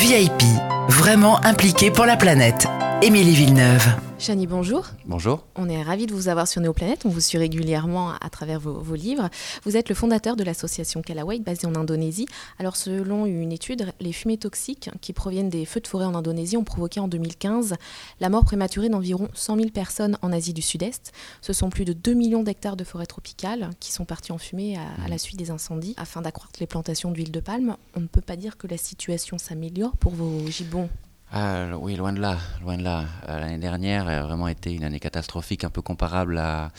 VIP, vraiment impliqué pour la planète. Émilie Villeneuve. Chani, bonjour. Bonjour. On est ravis de vous avoir sur Néoplanète. On vous suit régulièrement à travers vos, livres. Vous êtes le fondateur de l'association Kalawait, basée en Indonésie. Alors, selon une étude, les fumées toxiques qui proviennent des feux de forêt en Indonésie ont provoqué en 2015 la mort prématurée d'environ 100 000 personnes en Asie du Sud-Est. Ce sont plus de 2 millions d'hectares de forêt tropicale qui sont partis en fumée à, à la suite des incendies. Afin d'accroître les plantations d'huile de palme, on ne peut pas dire que la situation s'améliore pour vos gibbons ah, oui, loin de là. Euh, l'année dernière a vraiment été une année catastrophique, un peu comparable à,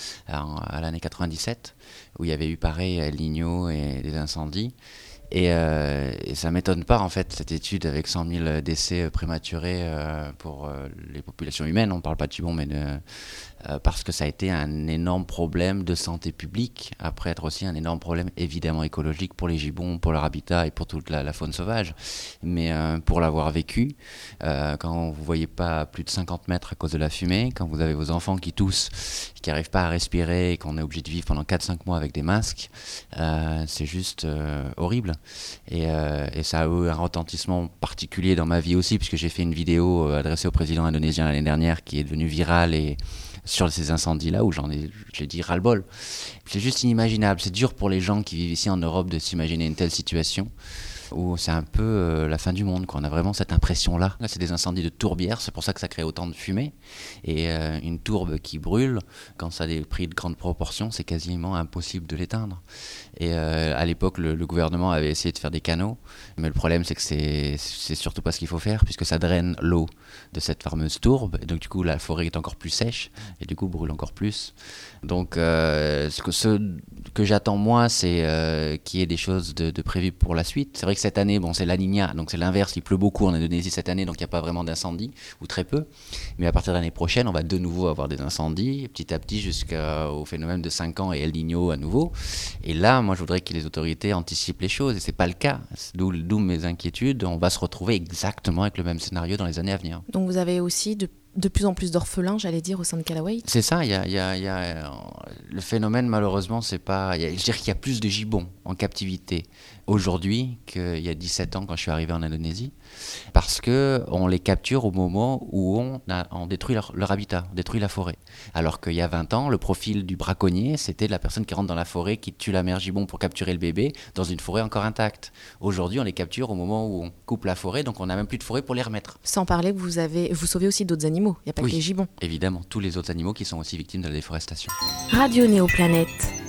l'année 97, où il y avait eu pareil El et des incendies. Et, euh, et ça m'étonne pas en fait cette étude avec 100 000 décès prématurés euh, pour euh, les populations humaines. On ne parle pas de Chibon, mais euh, parce que ça a été un énorme problème de santé publique, après être aussi un énorme problème évidemment écologique pour les gibbons, pour leur habitat et pour toute la, faune sauvage. Mais euh, pour l'avoir vécu, euh, quand vous voyez pas plus de 50 mètres à cause de la fumée, quand vous avez vos enfants qui toussent, qui n'arrivent pas à respirer et qu'on est obligé de vivre pendant 4-5 mois avec des masques, c'est juste horrible. Et, et, ça a eu un retentissement particulier dans ma vie aussi, puisque j'ai fait une vidéo adressée au président indonésien l'année dernière qui est devenue virale et sur ces incendies-là où j'en ai, j'ai dit ras-le-bol. C'est juste inimaginable. C'est dur pour les gens qui vivent ici en Europe de s'imaginer une telle situation où c'est un peu euh, la fin du monde. Quoi. On a vraiment cette impression-là. Là, c'est des incendies de tourbières, c'est pour ça que ça crée autant de fumée. Et euh, une tourbe qui brûle, quand ça a des prix de grandes proportions, c'est quasiment impossible de l'éteindre. Et euh, à l'époque, le, gouvernement avait essayé de faire des canaux, mais le problème, c'est que c'est, surtout pas ce qu'il faut faire, puisque ça draine l'eau de cette fameuse tourbe. Et donc, du coup, la forêt est encore plus sèche, et du coup, brûle encore plus. Donc, ce que, j'attends, moi, c'est qu'il y ait des choses de prévues pour la suite. C'est vrai cette année, bon, c'est la Nina, donc c'est l'inverse, il pleut beaucoup en Indonésie cette année, donc il n'y a pas vraiment d'incendie, ou très peu. Mais à partir de l'année prochaine, on va de nouveau avoir des incendies, petit à petit jusqu'au phénomène de 5 ans et El Niño à nouveau. Et là, moi, je voudrais que les autorités anticipent les choses, et c'est pas le cas. D'où mes inquiétudes. On va se retrouver exactement avec le même scénario dans les années à venir. Donc vous avez aussi de de plus en plus d'orphelins, j'allais dire, au sein de Callaway. C'est ça, il y a, y a, y a, euh, le phénomène, malheureusement, c'est pas. je dirais qu'il y a plus de gibbons en captivité aujourd'hui qu'il y a 17 ans quand je suis arrivé en Indonésie, parce qu'on les capture au moment où on, a, on détruit leur, habitat, on détruit la forêt. Alors qu'il y a 20 ans, le profil du braconnier, c'était la personne qui rentre dans la forêt, qui tue la mère gibbon pour capturer le bébé dans une forêt encore intacte. Aujourd'hui, on les capture au moment où on coupe la forêt, donc on n'a même plus de forêt pour les remettre. Sans parler que vous, avez, vous sauvez aussi d'autres animaux, il n'y a pas que les gibbons. Évidemment, tous les autres animaux qui sont aussi victimes de la déforestation. Radio Néoplanète.